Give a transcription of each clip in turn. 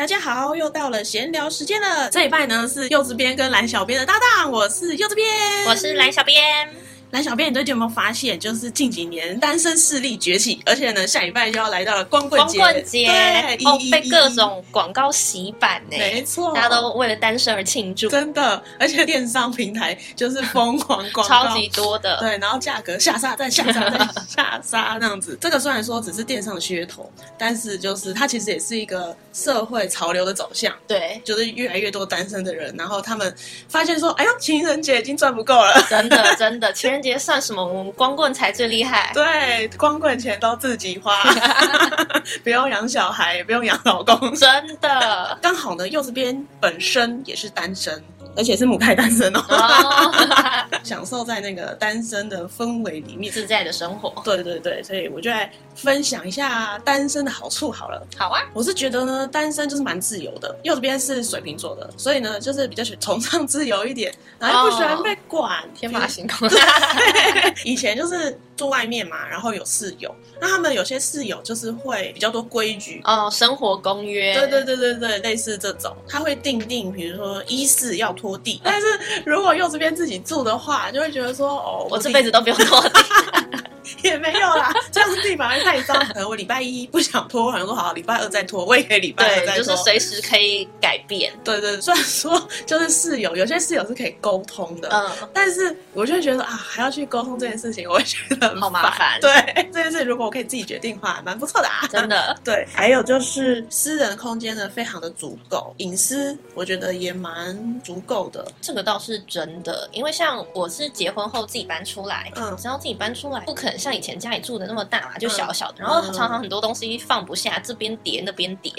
大家好，又到了闲聊时间了。这一拜呢是柚子编跟蓝小编的搭档，我是柚子编，我是蓝小编。蓝小编，你最近有没有发现，就是近几年单身势力崛起，而且呢，下礼拜就要来到了光棍节，光棍节对，哦，被各种广告洗版呢，没错，大家都为了单身而庆祝，真的，而且电商平台就是疯狂广告，超级多的，对，然后价格下杀再下杀再 下杀那样子，这个虽然说只是电商的噱头，但是就是它其实也是一个社会潮流的走向，对，就是越来越多单身的人，然后他们发现说，哎呦，情人节已经赚不够了，真的真的，情人节算什么？我们光棍才最厉害。对，光棍钱都自己花，不用养小孩，也不用养老公。真的，刚好呢，柚子边本身也是单身。而且是母胎单身哦，享受在那个单身的氛围里面自在的生活。对对对，所以我就来分享一下单身的好处好了。好啊，我是觉得呢，单身就是蛮自由的。右边是水瓶座的，所以呢，就是比较喜崇尚自由一点，然后不喜欢被管，天马行空。以前就是住外面嘛，然后有室友，那他们有些室友就是会比较多规矩哦，生活公约。对对对对对，类似这种，他会定定，比如说一室要拖地，但是如果又这边自己住的话，就会觉得说哦，我这辈子都不用拖地。也没有啦，这样地板会太脏。可能我礼拜一不想拖，好像说好，礼拜二再拖，我也可以礼拜二再拖，就是随时可以改变。对对，虽然说 就是室友，有些室友是可以沟通的，嗯，但是我就会觉得啊，还要去沟通这件事情，我会觉得好麻烦。对，这件事如果我可以自己决定的话，蛮不错的啊，真的。对，还有就是私人空间呢，非常的足够，隐私我觉得也蛮足够的。这个倒是真的，因为像我是结婚后自己搬出来，嗯，然后自己搬出来，不可能像以前家里住的那么大嘛，就小小的，然后常常很多东西放不下，这边叠那边叠。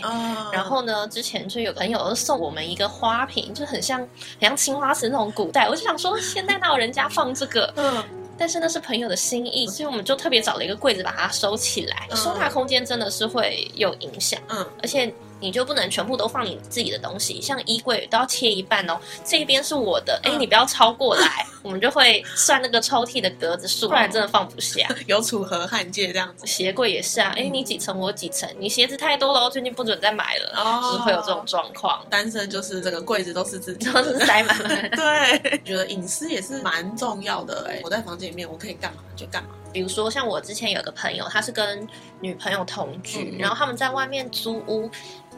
然后呢，之前就有朋友送我们一个花瓶，就很像很像青花瓷那种古代，我就想说，现在哪有人家放这个？嗯，但是那是朋友的心意，所以我们就特别找了一个柜子把它收起来。收纳空间真的是会有影响，嗯，而且。你就不能全部都放你自己的东西，像衣柜都要切一半哦。这边是我的，哎、欸，你不要超过来，我们就会算那个抽屉的格子数，不然真的放不下。有楚河汉界这样子，鞋柜也是啊。哎、欸，你几层我几层，你鞋子太多了，最近不准再买了，哦、就是会有这种状况。单身就是这个柜子都是自己，都是塞满了。对，觉得隐私也是蛮重要的。哎，我在房间里面我可以干嘛就干嘛。比如说像我之前有个朋友，他是跟女朋友同居，然后他们在外面租屋。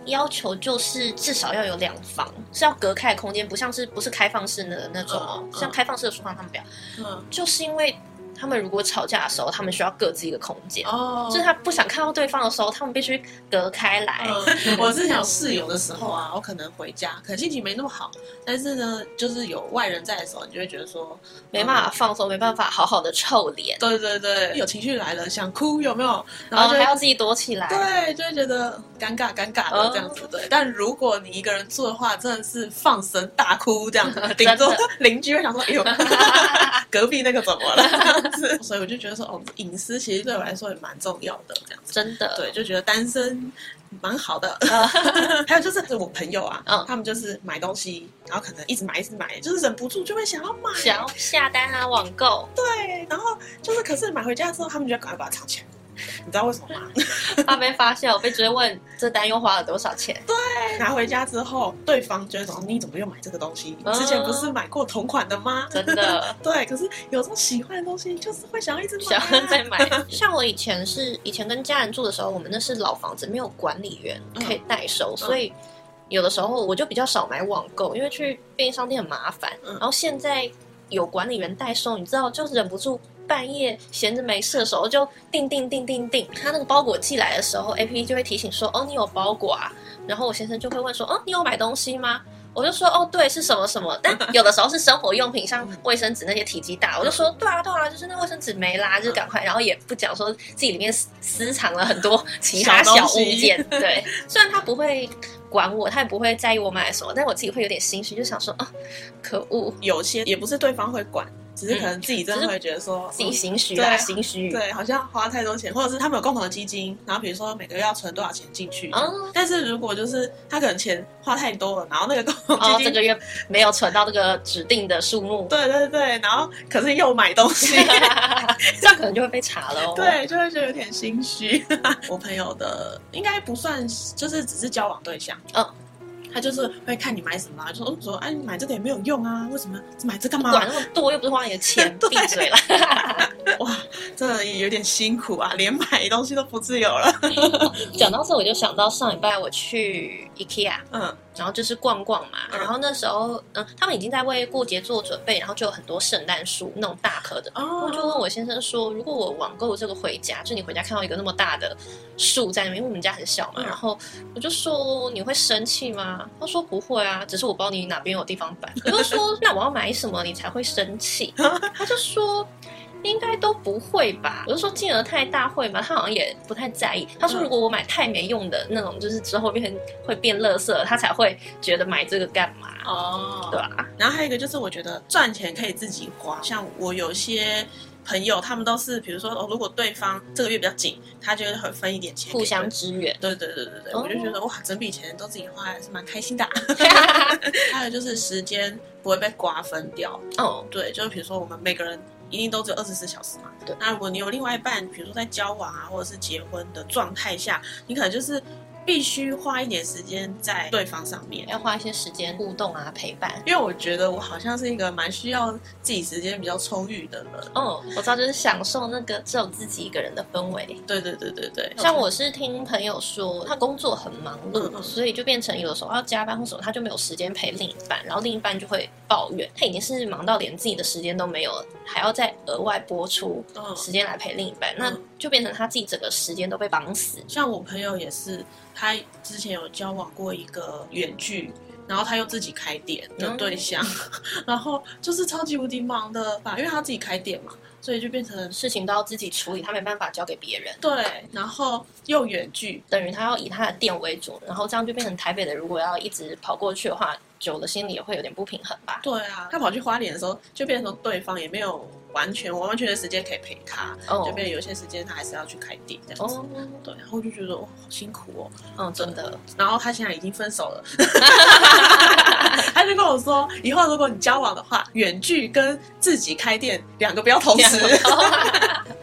要求就是至少要有两房，是要隔开的空间，不像是不是开放式的那种哦，像开放式的书房他们不要，嗯，就是因为。他们如果吵架的时候，他们需要各自一个空间。哦，就是他不想看到对方的时候，他们必须隔开来。嗯、我是想室友的时候啊，我可能回家，可能心情没那么好，但是呢，就是有外人在的时候，你就会觉得说没办法放松，嗯、没办法好好的臭脸。对对对，有情绪来了，想哭有没有？然后就、哦、还要自己躲起来。对，就会觉得尴尬尴尬的这样子。嗯、对，但如果你一个人住的话，真的是放声大哭这样子，顶多邻居会想说：“哎呦，隔壁那个怎么了？”所以我就觉得说，哦，隐私其实对我来说也蛮重要的，这样子。真的，对，就觉得单身蛮好的。还有就是，我朋友啊，嗯，他们就是买东西，然后可能一直买，一直买，就是忍不住就会想要买，想要下单啊，网购。对，然后就是，可是买回家之后，他们就要赶快把它藏起来。你知道为什么吗？怕被发现，我被追问这单又花了多少钱？对，拿回家之后，对方就会说：“你怎么又买这个东西？你之前不是买过同款的吗？”真的，对。可是有时候喜欢的东西，就是会想要一直买，想要再买。像我以前是以前跟家人住的时候，我们那是老房子，没有管理员可以代收，嗯、所以有的时候我就比较少买网购，因为去便利商店很麻烦。嗯、然后现在有管理员代收，你知道，就是忍不住。半夜闲着没事的时候，就订订订订订。他那个包裹寄来的时候，APP 就会提醒说：“哦，你有包裹啊。”然后我先生就会问说：“哦，你有买东西吗？”我就说：“哦，对，是什么什么。”但有的时候是生活用品，像卫生纸那些体积大，我就说：“对啊，对啊，就是那卫生纸没啦，就赶快。”然后也不讲说自己里面私藏了很多其他小物件。对，虽然他不会管我，他也不会在意我买什么，但我自己会有点心虚，就想说：“哦，可恶，有些也不是对方会管。”只是可能自己真的会觉得说自己心虚啊，心虚，对，好像花太多钱，或者是他们有共同的基金，然后比如说每个月要存多少钱进去，嗯，但是如果就是他可能钱花太多了，然后那个共同基金这个月没有存到这个指定的数目，对对对，然后可是又买东西 这样可能就会被查了哦，对，就会觉得有点心虚。我朋友的应该不算，就是只是交往对象，嗯。他就是会看你买什么，就说说哎，你买这个也没有用啊，为什么买这干嘛？管那么多，又不是花你的钱，闭嘴了。哇，真的也有点辛苦啊，连买东西都不自由了。讲到这，我就想到上礼拜我去 IKEA，嗯。然后就是逛逛嘛，然后那时候，嗯，他们已经在为过节做准备，然后就有很多圣诞树，那种大棵的。哦。我就问我先生说，如果我网购这个回家，就你回家看到一个那么大的树在那边，因为我们家很小嘛，然后我就说你会生气吗？他说不会啊，只是我不知道你哪边有地方摆。我就说那我要买什么你才会生气？他就说。应该都不会吧？我就说金额太大会吗？他好像也不太在意。他说如果我买太没用的那种，就是之后变成会变垃圾，他才会觉得买这个干嘛？哦，对吧？然后还有一个就是，我觉得赚钱可以自己花。像我有些朋友，他们都是，比如说哦，如果对方这个月比较紧，他就会分一点钱，互相支援。对对对对对，我就觉得哇，整笔钱都自己花，还是蛮开心的。还有就是时间不会被瓜分掉。哦，对，就是比如说我们每个人。一定都只有二十四小时嘛？对。那如果你有另外一半，比如说在交往啊，或者是结婚的状态下，你可能就是。必须花一点时间在对方上面，要花一些时间互动啊，陪伴。因为我觉得我好像是一个蛮需要自己时间比较充裕的人。哦，我知道，就是享受那个只有自己一个人的氛围。对对对对对。像我是听朋友说，他工作很忙碌，嗯、所以就变成有的时候要加班或什么，他就没有时间陪另一半，然后另一半就会抱怨，他已经是忙到连自己的时间都没有了，还要再额外拨出时间来陪另一半，嗯、那就变成他自己整个时间都被绑死。像我朋友也是。他之前有交往过一个远距，然后他又自己开店的对象，嗯、然后就是超级无敌忙的吧，因为他自己开店嘛，所以就变成事情都要自己处理，他没办法交给别人。对，然后又远距，等于他要以他的店为主，然后这样就变成台北的，如果要一直跑过去的话，久了心里也会有点不平衡吧。对啊，他跑去花莲的时候，就变成对方也没有。完全完完全全的时间可以陪他，这边有些时间他还是要去开店这样子。Oh. 对，然后我就觉得哇，好辛苦哦。嗯，真的。然后他现在已经分手了，他就跟我说，以后如果你交往的话，远距跟自己开店两个不要同时。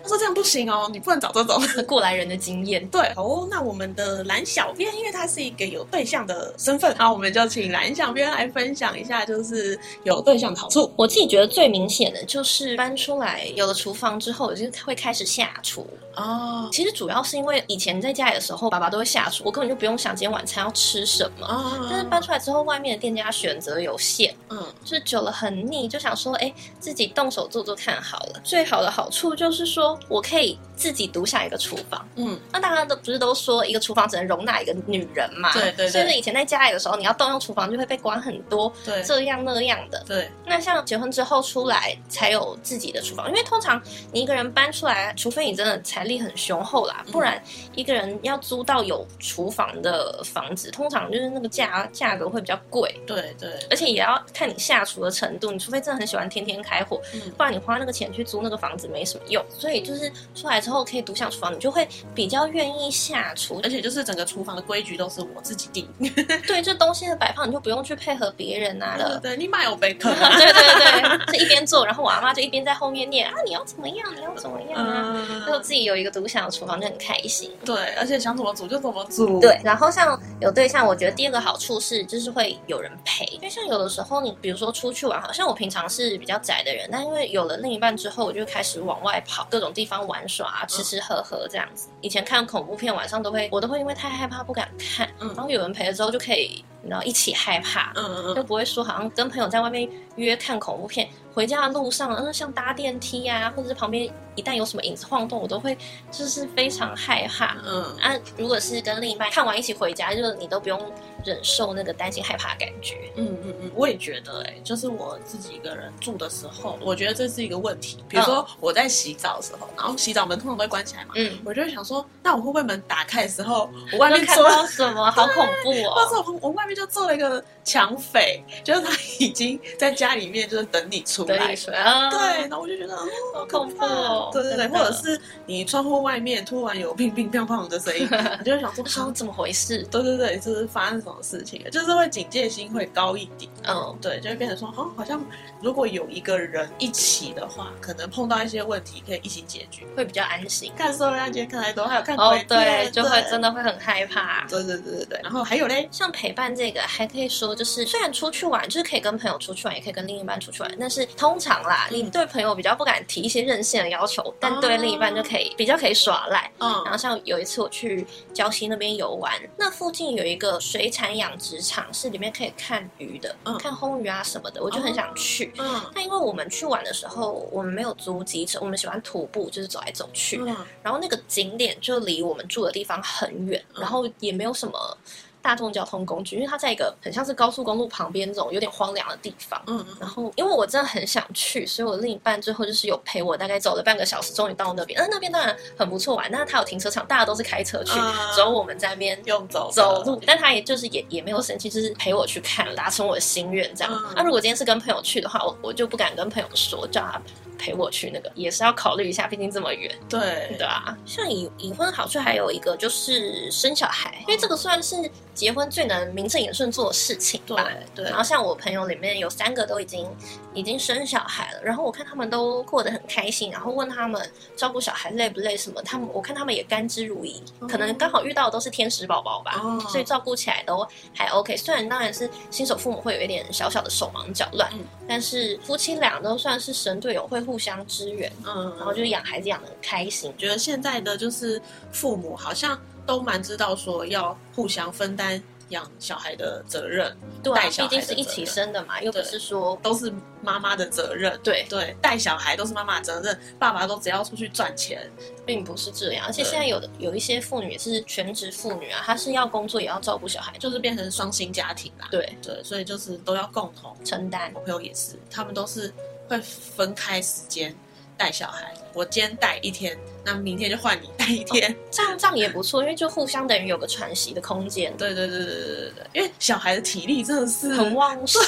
他说这样不行哦，你不能找这种过来人的经验。对，哦，那我们的蓝小编，因为他是一个有对象的身份，那我们就请蓝小编来分享一下，就是有对象的好处。我自己觉得最明显的就是搬。出来有了厨房之后，我就会开始下厨哦。其实主要是因为以前在家里的时候，爸爸都会下厨，我根本就不用想今天晚餐要吃什么。哦。但是搬出来之后，外面的店家选择有限，嗯，就是久了很腻，就想说，哎，自己动手做做看好了。最好的好处就是说我可以自己独享一个厨房，嗯。那大家都不是都说一个厨房只能容纳一个女人嘛？对对对。所以以前在家里的时候，你要动用厨房就会被管很多，对，这样那样的。对。那像结婚之后出来才有自己的厨房，因为通常你一个人搬出来，除非你真的财力很雄厚啦，不然一个人要租到有厨房的房子，通常就是那个价价格会比较贵。对对，而且也要看你下厨的程度，你除非真的很喜欢天天开火，嗯，不然你花那个钱去租那个房子没什么用。所以就是出来之后可以独享厨房，你就会比较愿意下厨，而且就是整个厨房的规矩都是我自己定。对，这东西的摆放你就不用去配合别人啊了。对，对，你买有备课。对对对，就一边做，然后我阿妈就一边在后面念。啊！你要怎么样？你要怎么样啊？就、嗯、自己有一个独享的厨房就很开心。对，而且想怎么煮就怎么煮。对，然后像有对象，我觉得第二个好处是，就是会有人陪。因为像有的时候，你比如说出去玩，好像我平常是比较宅的人，但因为有了另一半之后，我就开始往外跑，各种地方玩耍，吃吃喝喝这样子。以前看恐怖片，晚上都会，我都会因为太害怕不敢看。嗯，然后有人陪了之后，就可以。然后一起害怕，嗯嗯嗯，就不会说好像跟朋友在外面约看恐怖片，回家的路上，嗯，像搭电梯啊，或者是旁边一旦有什么影子晃动，我都会就是非常害怕。嗯，啊，如果是跟另一半看完一起回家，就是你都不用忍受那个担心害怕的感觉。嗯嗯嗯，我也觉得、欸，哎，就是我自己一个人住的时候，我觉得这是一个问题。比如说我在洗澡的时候，然后洗澡门通常都会关起来嘛，嗯，我就会想说，那我会不会门打开的时候，我外面看到什么？好恐怖哦！或者我我外面。面就做了一个抢匪，就是他已经在家里面就是等你出来。啊、对，然后我就觉得，哦，好恐怖哦。对对对，或者是你窗户外面突然有乒乒乓乓的声音，你就会想说，说怎么回事？对对对，就是发生什么事情？就是会警戒心会高一点。嗯，对，就会变成说，哦，好像如果有一个人一起的话，可能碰到一些问题可以一起解决，会比较安心。看所有案件看太多，还有看哦，对，就会真的会很害怕。对对对对对。然后还有嘞，像陪伴这个，还可以说就是，虽然出去玩就是可以跟朋友出去玩，也可以跟另一半出去玩，但是通常啦，你对朋友比较不敢提一些任性的要求，但对另一半就可以比较可以耍赖。嗯。然后像有一次我去礁溪那边游玩，那附近有一个水产养殖场，是里面可以看鱼的，看红鱼啊什么的，我就很想去。嗯。但因为我们去玩的时候，我们没有租机车，我们喜欢徒步，就是走来走去。嗯。然后那个景点就离我们住的地方很远，然后也没有什么。大众交通工具，因为它在一个很像是高速公路旁边这种有点荒凉的地方。嗯嗯，然后因为我真的很想去，所以我另一半最后就是有陪我，大概走了半个小时，终于到那边。嗯，那边当然很不错玩，但是它有停车场，大家都是开车去，只有、嗯、我们在那边用走走路。但他也就是也也没有生气，就是陪我去看，达成我的心愿这样。那、嗯啊、如果今天是跟朋友去的话，我我就不敢跟朋友说，叫他陪我去那个，也是要考虑一下，毕竟这么远。对对啊，像已已婚好处还有一个就是生小孩，因为这个算是。结婚最能名正言顺做的事情吧，对对。然后像我朋友里面有三个都已经已经生小孩了，然后我看他们都过得很开心，然后问他们照顾小孩累不累什么，他们我看他们也甘之如饴，可能刚好遇到的都是天使宝宝吧，哦、所以照顾起来都还 OK。虽然当然是新手父母会有一点小小的手忙脚乱，嗯、但是夫妻俩都算是神队友，会互相支援，嗯，然后就是养孩子养的很开心。觉得现在的就是父母好像。都蛮知道说要互相分担养小孩的责任，对，毕竟是一起生的嘛，又不是说都是妈妈的责任。对对，带小孩都是妈妈的责任，爸爸都只要出去赚钱，并不是这样。而且现在有的有一些妇女也是全职妇女啊，她是要工作也要照顾小孩，就是变成双薪家庭啦。对对，所以就是都要共同承担。我朋友也是，他们都是会分开时间带小孩。我今天带一天，那明天就换你带一天，哦、这样这样也不错，因为就互相等于有个喘息的空间。对对对对对对对，因为小孩的体力真的是很旺 盛，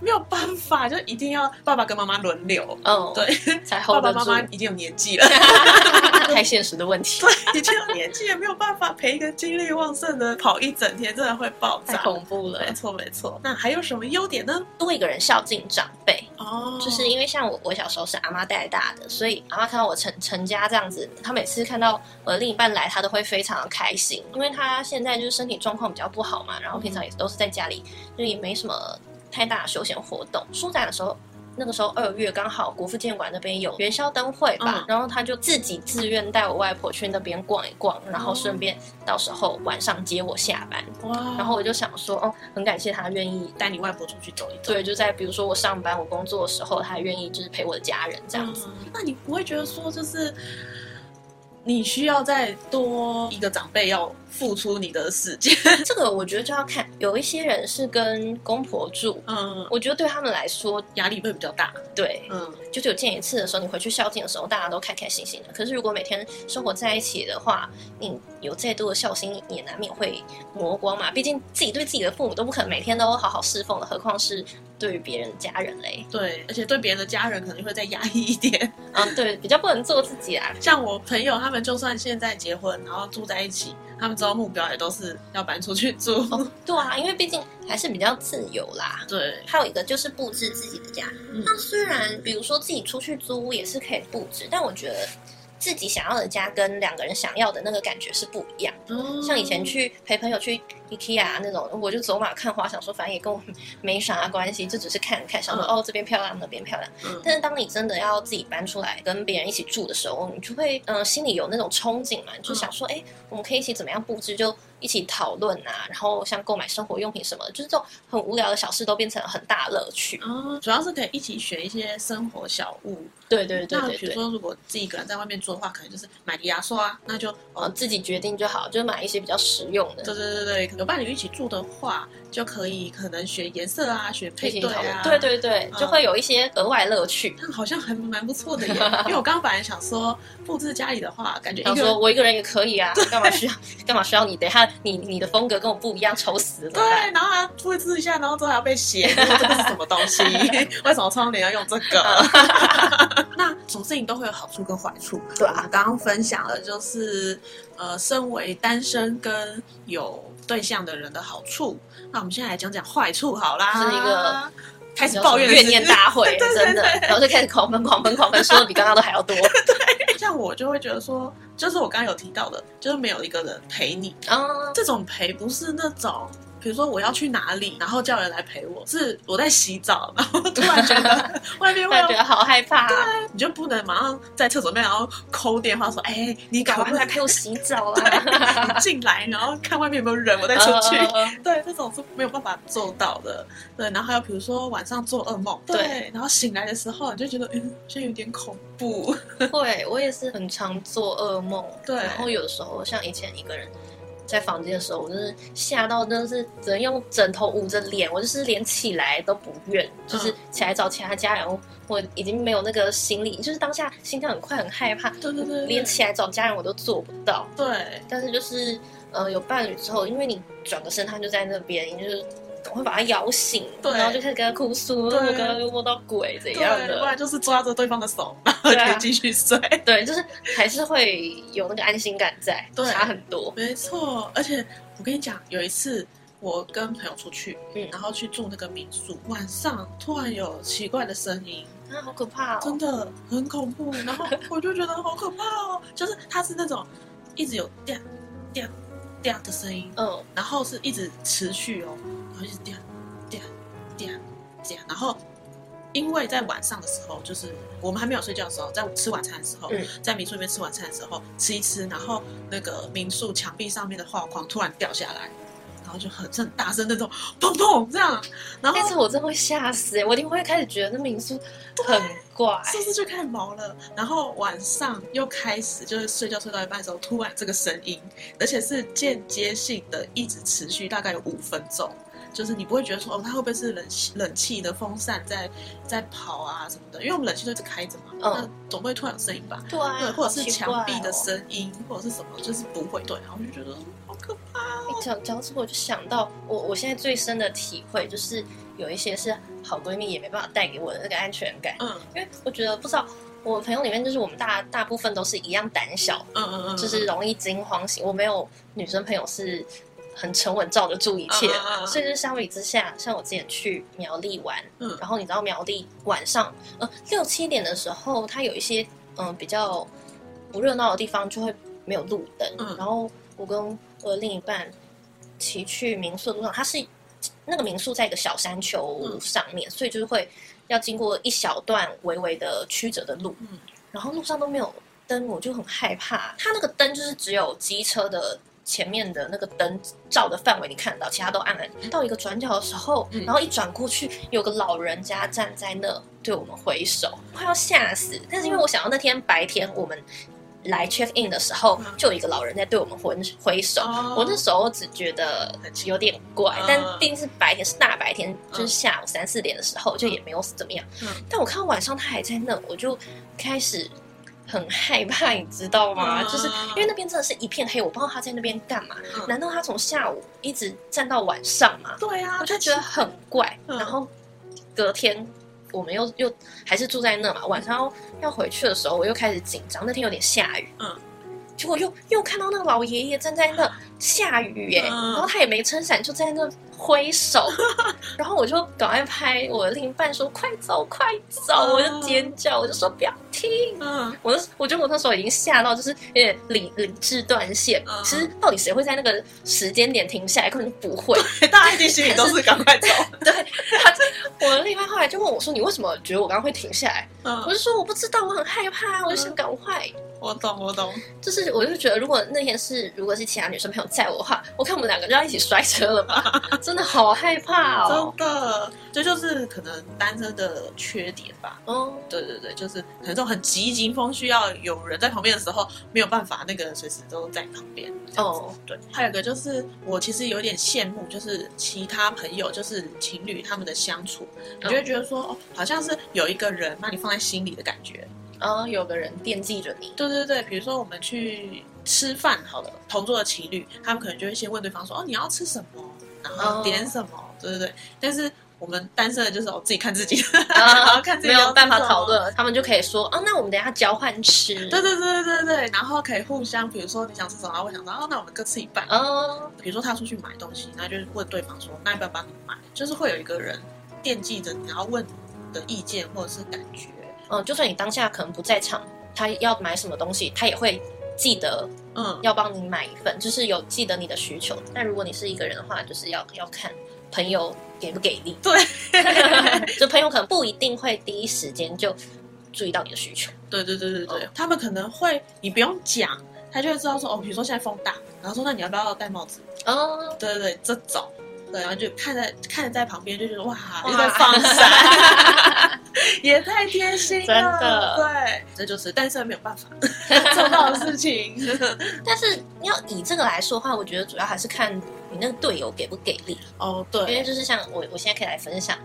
没有办法，就一定要爸爸跟妈妈轮流。嗯，对，才 hold 爸爸妈妈已经有年纪了，太现实的问题。对，已经有年纪也没有办法陪一个精力旺盛的跑一整天，真的会爆炸，太恐怖了。没错没错，那还有什么优点呢？多一个人孝敬长辈哦，就是因为像我，我小时候是阿妈带大的，所以阿妈看到我成成家这样子，她每次看到我的另一半来，她都会非常的开心，因为她现在就是身体状况比较不好嘛，然后平常也都是在家里，就也没什么太大的休闲活动。舒展的时候。那个时候二月刚好国父纪念馆那边有元宵灯会吧，嗯、然后他就自己自愿带我外婆去那边逛一逛，然后顺便到时候晚上接我下班。哇！然后我就想说，哦，很感谢他愿意带你外婆出去走一走。对，就在比如说我上班我工作的时候，他愿意就是陪我的家人这样子。嗯、那你不会觉得说就是？你需要再多一个长辈要付出你的时间，这个我觉得就要看，有一些人是跟公婆住，嗯，我觉得对他们来说压力会比较大，对，嗯，就是有见一次的时候，你回去孝敬的时候，大家都开开心心的。可是如果每天生活在一起的话，你有再多的孝心，也难免会磨光嘛。毕竟自己对自己的父母都不可能每天都好好侍奉的，何况是对于别人的家人嘞？对，而且对别人的家人可能会再压抑一点，嗯，对，比较不能做自己啊。像我朋友他们。就算现在结婚，然后住在一起，他们之后目标也都是要搬出去住。哦，对啊，因为毕竟还是比较自由啦。对，还有一个就是布置自己的家。嗯，那虽然比如说自己出去租屋也是可以布置，但我觉得。自己想要的家跟两个人想要的那个感觉是不一样的。嗯、像以前去陪朋友去 IKEA 那种，我就走马看花，想说反正也跟我没啥关系，就只是看看，想说、嗯、哦这边漂亮，那边漂亮。嗯、但是当你真的要自己搬出来跟别人一起住的时候，你就会嗯、呃、心里有那种憧憬嘛，就想说哎、嗯，我们可以一起怎么样布置就。一起讨论啊，然后像购买生活用品什么的，就是这种很无聊的小事都变成了很大乐趣。哦，主要是可以一起学一些生活小物。对对对对，那比如说，如果自己一个人在外面住的话，可能就是买个牙刷，那就呃自己决定就好，就买一些比较实用的。对对对对，有伴侣一起住的话，就可以可能选颜色啊，选配对啊。对对对，就会有一些额外乐趣。那好像还蛮不错的耶，因为我刚刚本来想说布置家里的话，感觉一个说我一个人也可以啊，干嘛需要干嘛需要你？等下你你的风格跟我不一样，丑死了。对，然后还要复制一下，然后之后还要被写，这个是什么东西？为什么窗帘要用这个？那什么事情都会有好处跟坏处，对啊。刚刚分享了就是呃，身为单身跟有对象的人的好处。那我们现在来讲讲坏处好啦，是一个。开始抱怨怨念大会，真的，然后就开始狂喷狂喷狂喷，说的比刚刚都还要多。对，像我就会觉得说，就是我刚刚有提到的，就是没有一个人陪你啊，这种陪不是那种。比如说我要去哪里，然后叫人来陪我，是我在洗澡，然后 突然觉得 外面会觉得好害怕，对，你就不能马上在厕所面，然后抠电话说，哎、欸，你赶快来陪我洗澡啊，进来，然后看外面有没有人，我再出去。Uh, 对，这种是没有办法做到的。对，然后还有比如说晚上做噩梦，对，对，然后醒来的时候你就觉得，嗯，现在有点恐怖。会，我也是很常做噩梦，对，然后有的时候像以前一个人。在房间的时候，我就是吓到，真的是只能用枕头捂着脸，我就是连起来都不愿，就是起来找其他家人，我已经没有那个心理，就是当下心跳很快，很害怕，对对对，连起来找家人我都做不到。对，但是就是呃有伴侣之后，因为你转个身，他就在那边，你就是。会把他摇醒，对，然后就开始跟他哭诉，我刚刚又摸到鬼怎样的，不然就是抓着对方的手，然后可以继续睡。对，啊、对，就是还是会有那个安心感在，对，差很多。没错，而且我跟你讲，有一次我跟朋友出去，嗯，然后去住那个民宿，晚上突然有奇怪的声音，啊，好可怕哦，真的很恐怖。然后我就觉得好可怕哦，就是它是那种一直有掉掉掉的声音，嗯，然后是一直持续哦。然后一直点点点点，然后因为在晚上的时候，就是我们还没有睡觉的时候，在吃晚餐的时候，嗯、在民宿里面吃晚餐的时候，吃一吃，然后那个民宿墙壁上面的画框突然掉下来，然后就很很大声那种砰砰这样，然后那次我真的会吓死，我一定会开始觉得那民宿很怪，是不是就开始毛了？然后晚上又开始就是睡觉睡到一半的时候，突然这个声音，而且是间接性的，一直持续大概有五分钟。就是你不会觉得说哦，它会不会是冷气冷气的风扇在在跑啊什么的？因为我们冷气都一直开着嘛，嗯，那总不会突然有声音吧？对啊，对，或者是墙壁的声音，哦，或者是什么，就是不会。对，然后我就觉得好可怕哦。你讲讲之后，我就想到我我现在最深的体会就是有一些是好闺蜜也没办法带给我的那个安全感。嗯，因为我觉得不知道我朋友里面就是我们大大部分都是一样胆小，嗯嗯嗯，就是容易惊慌型。我没有女生朋友是。很沉稳，罩得住一切。Uh, uh, uh, 所以就是相比之下，像我之前去苗栗玩，嗯，然后你知道苗栗晚上，呃，六七点的时候，它有一些嗯、呃、比较不热闹的地方就会没有路灯。嗯，然后我跟我的另一半骑去民宿的路上，它是那个民宿在一个小山丘上面，嗯、所以就是会要经过一小段微微的曲折的路。嗯，然后路上都没有灯，我就很害怕。它那个灯就是只有机车的。前面的那个灯照的范围你看得到，其他都暗暗。到一个转角的时候，然后一转过去，有个老人家站在那对我们挥手，快要吓死。但是因为我想到那天白天我们来 check in 的时候，就有一个老人在对我们挥挥手，我那时候只觉得有点怪。但毕竟是白天，是大白天，就是下午三四点的时候，就也没有怎么样。但我看到晚上他还在那，我就开始。很害怕，你知道吗？嗯、就是因为那边真的是一片黑，我不知道他在那边干嘛。嗯、难道他从下午一直站到晚上吗？对啊，我就觉得很怪。嗯、然后隔天我们又又还是住在那嘛，晚上要，回去的时候，我又开始紧张。那天有点下雨，嗯，结果又又看到那个老爷爷站在那下雨耶，嗯、然后他也没撑伞，就在那。挥手，然后我就赶快拍我的另一半说：“快走，快走！”我就尖叫，我就说：“不要停！”嗯，我就我觉得我那时候已经吓到，就是有点理理智断线。其实到底谁会在那个时间点停下来？可能不会，大家一定心里都是赶快走。对，他我的另一半后来就问我说：“你为什么觉得我刚刚会停下来？”嗯，我就说：“我不知道，我很害怕，我就想赶快。”我懂，我懂，就是我就觉得，如果那天是如果是其他女生朋友载我的话，我看我们两个就要一起摔车了吧，真的好害怕哦，真的，这就是可能单身的缺点吧。嗯，对对对，就是可能这种很急急风需要有人在旁边的时候，没有办法那个随时都在旁边。哦，对，还有一个就是我其实有点羡慕，就是其他朋友就是情侣他们的相处，你就会觉得说，哦，好像是有一个人把你放在心里的感觉。啊、哦，有个人惦记着你。对对对，比如说我们去吃饭好了，同桌的情侣，他们可能就会先问对方说：“哦，你要吃什么？然后点什么？”哦、对对对。但是我们单身的就是我自己看自己看自己没有办法讨论，他们就可以说：“哦，那我们等一下交换吃。”对对对对对，然后可以互相，比如说你想吃什么，我想说：“哦，那我们各吃一半。”哦，比如说他出去买东西，然后就是问对方说：“那要不要帮你买？”就是会有一个人惦记着你，然后问你的意见或者是感觉。嗯，就算你当下可能不在场，他要买什么东西，他也会记得，嗯，要帮你买一份，就是有记得你的需求。但如果你是一个人的话，就是要要看朋友给不给力。对，就朋友可能不一定会第一时间就注意到你的需求。对对对对对，嗯、他们可能会你不用讲，他就会知道说，哦，比如说现在风大，然后说那你要不要戴帽子？哦，对对对，这种。对，然后就看在看在旁边，就觉得哇，又在放闪，也太贴心了，真的。对，这就是但是没有办法 做到的事情。但是要以这个来说的话，我觉得主要还是看你那个队友给不给力。哦，对，因为就是像我，我现在可以来分享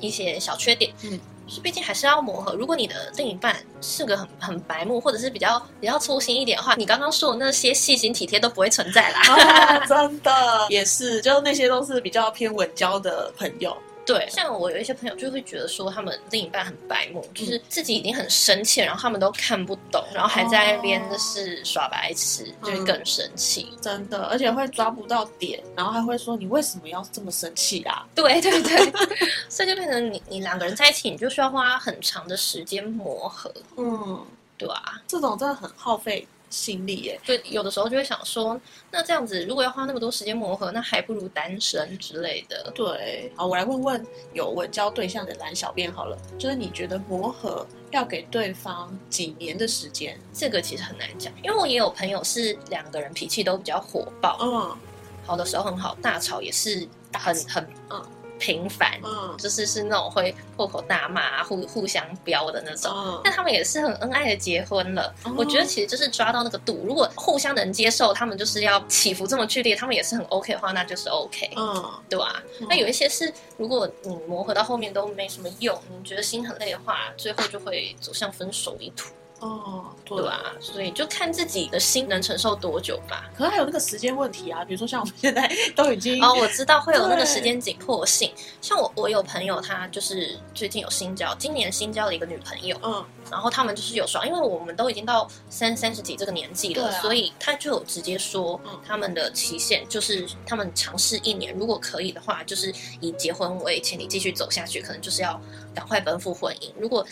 一些小缺点。嗯。是，毕竟还是要磨合。如果你的另一半是个很很白目，或者是比较比较粗心一点的话，你刚刚说的那些细心体贴都不会存在啦。啊，真的 也是，就那些都是比较偏稳交的朋友。对，像我有一些朋友就会觉得说，他们另一半很白目，就是自己已经很生气，然后他们都看不懂，然后还在那边就是耍白痴，哦、就会更生气。真的，而且会抓不到点，然后还会说你为什么要这么生气啊？对 对对，所以就变成你你两个人在一起，你就需要花很长的时间磨合。嗯，对啊，这种真的很耗费。心力耶，对，有的时候就会想说，那这样子如果要花那么多时间磨合，那还不如单身之类的。对，好，我来问问有稳交对象的蓝小编好了，就是你觉得磨合要给对方几年的时间？这个其实很难讲，因为我也有朋友是两个人脾气都比较火爆，嗯，好的时候很好，大吵也是很很嗯。频繁，嗯，就是是那种会破口大骂、互互相飙的那种。嗯，但他们也是很恩爱的结婚了。嗯，我觉得其实就是抓到那个度，如果互相能接受，他们就是要起伏这么剧烈，他们也是很 OK 的话，那就是 OK，嗯，对吧？嗯，那有一些是，如果你磨合到后面都没什么用，你觉得心很累的话，最后就会走向分手一途。哦，对吧？所以就看自己的心能承受多久吧。可是还有那个时间问题啊，比如说像我们现在 都已经哦，我知道会有那个时间紧迫性。像我，我有朋友，他就是最近有新交，今年新交了一个女朋友。嗯。然后他们就是有说，因为我们都已经到三三十几这个年纪了，啊、所以他就有直接说，他们的期限就是他们尝试一年，如果可以的话，就是以结婚为前提继续走下去，可能就是要赶快奔赴婚姻。如果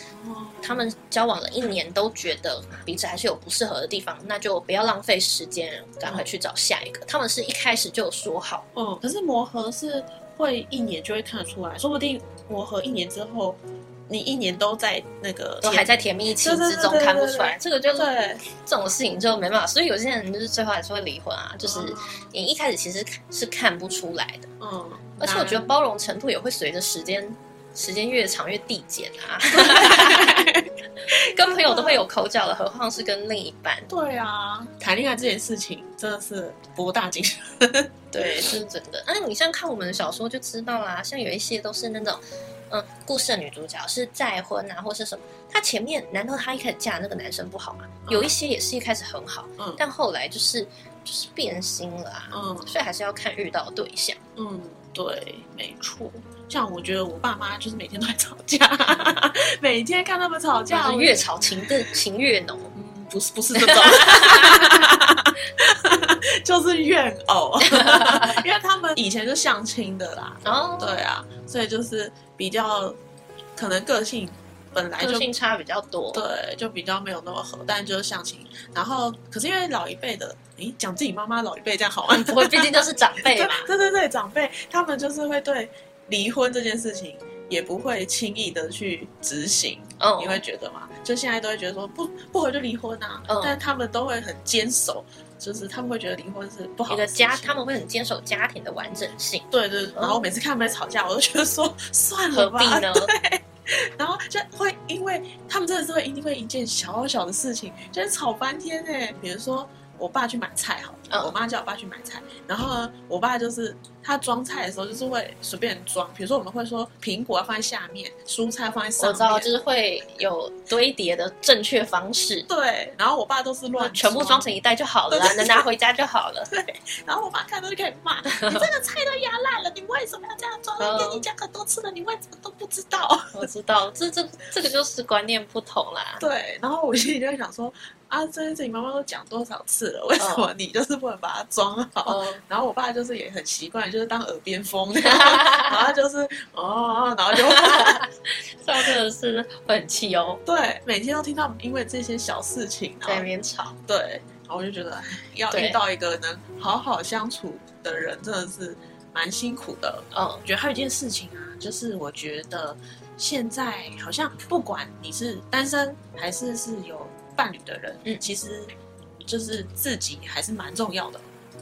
他们交往了一年都觉得彼此还是有不适合的地方，那就不要浪费时间，赶快去找下一个。他们是一开始就有说好，嗯，可是磨合是会一年就会看得出来，说不定磨合一年之后。你一年都在那个都还在甜蜜期之中，看不出来，这个就是这种事情就没办法。所以有些人就是最后还是会离婚啊，就是你一开始其实是看不出来的。嗯，而且我觉得包容程度也会随着时间时间越长越递减啊。跟朋友都会有口角的，何况是跟另一半？对啊，谈恋爱这件事情真的是博大精深。对，是真的。那你像看我们的小说就知道啦，像有一些都是那种。嗯，故事的女主角是再婚啊，或是什么？她前面难道她一开始嫁那个男生不好吗？嗯、有一些也是一开始很好，嗯，但后来就是就是变心了啊，嗯，所以还是要看遇到的对象。嗯，对，没错。像我觉得我爸妈就是每天都在吵架，每天看他们吵架，越吵情的情越浓。嗯，不是不是这种，就是怨偶，因为他们以前是相亲的啦。哦，对啊，所以就是。比较可能个性本来就个性差比较多，对，就比较没有那么合，但就是相亲。然后可是因为老一辈的，诶，讲自己妈妈老一辈这样好吗？不会，毕竟都是长辈嘛。对对对，长辈他们就是会对离婚这件事情也不会轻易的去执行。嗯，你会觉得吗？就现在都会觉得说不不合就离婚啊，嗯，但他们都会很坚守。就是他们会觉得离婚是不好的，一个家，他们会很坚守家庭的完整性。对对，然后每次看他们在吵架，我都觉得说算了吧，何必呢？对，然后就会因为他们真的是会因为一件小小的事情，就是吵翻天哎。比如说我爸去买菜好，嗯、我妈叫我爸去买菜，然后呢，我爸就是他装菜的时候就是会随便装，比如说我们会说苹果要放在下面，蔬菜放在上面，我知道就是会有堆叠的正确方式。对，然后我爸都是乱，全部装成一袋就好了，能拿回家就好了。对，然后我爸看到就可以骂：“你这个菜都压烂了，你为什么要这样装？跟你讲很多次了，你为什么都不知道？”我知道，这这这个就是观念不同啦。对，然后我心里就会想说。啊，这件事情妈妈都讲多少次了，为什么你就是不能把它装好？Oh. 然后我爸就是也很习惯，就是当耳边风，然后就是哦，然后就，这样真的是会很气哦。对，每天都听到因为这些小事情在那边吵。对，然后我就觉得要遇到一个能好好相处的人，真的是蛮辛苦的。嗯，我觉得还有一件事情啊，就是我觉得现在好像不管你是单身还是是有。伴侣的人，嗯，其实就是自己还是蛮重要的，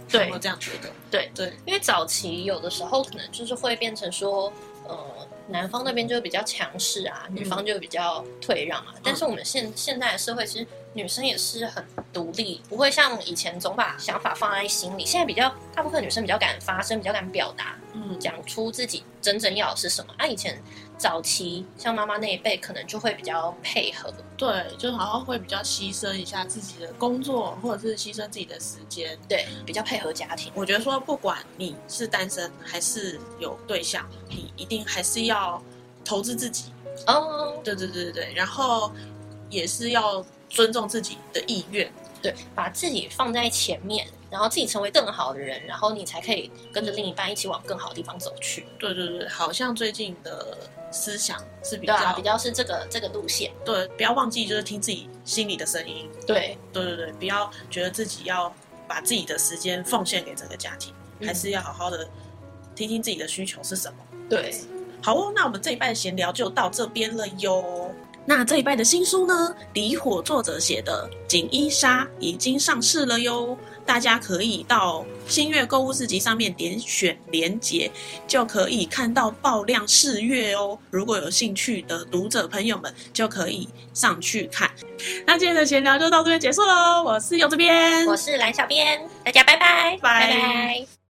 对，我这样觉得，对。对，因为早期有的时候可能就是会变成说，呃，男方那边就比较强势啊，女方就比较退让啊。但是我们现现在的社会，其实女生也是很独立，不会像以前总把想法放在心里。现在比较大部分女生比较敢发声，比较敢表达，嗯，讲出自己真正要的是什么。啊，以前。早期像妈妈那一辈，可能就会比较配合，对，就好像会比较牺牲一下自己的工作，或者是牺牲自己的时间，对，比较配合家庭。我觉得说，不管你是单身还是有对象，你一定还是要投资自己。哦，对对对对对，然后也是要尊重自己的意愿，对，把自己放在前面。然后自己成为更好的人，然后你才可以跟着另一半一起往更好的地方走去。对对对，好像最近的思想是比较、啊、比较是这个这个路线。对，不要忘记就是听自己心里的声音。对对对对，不要觉得自己要把自己的时间奉献给整个家庭，嗯、还是要好好的听听自己的需求是什么。对，好哦，那我们这一半闲聊就到这边了哟。那这一拜的新书呢，离火作者写的《锦衣纱》已经上市了哟，大家可以到新月购物市集上面点选连结，就可以看到爆量试阅哦。如果有兴趣的读者朋友们，就可以上去看。那今天的闲聊就到这边结束喽，我是柚这边，我是蓝小编，大家拜拜，拜拜。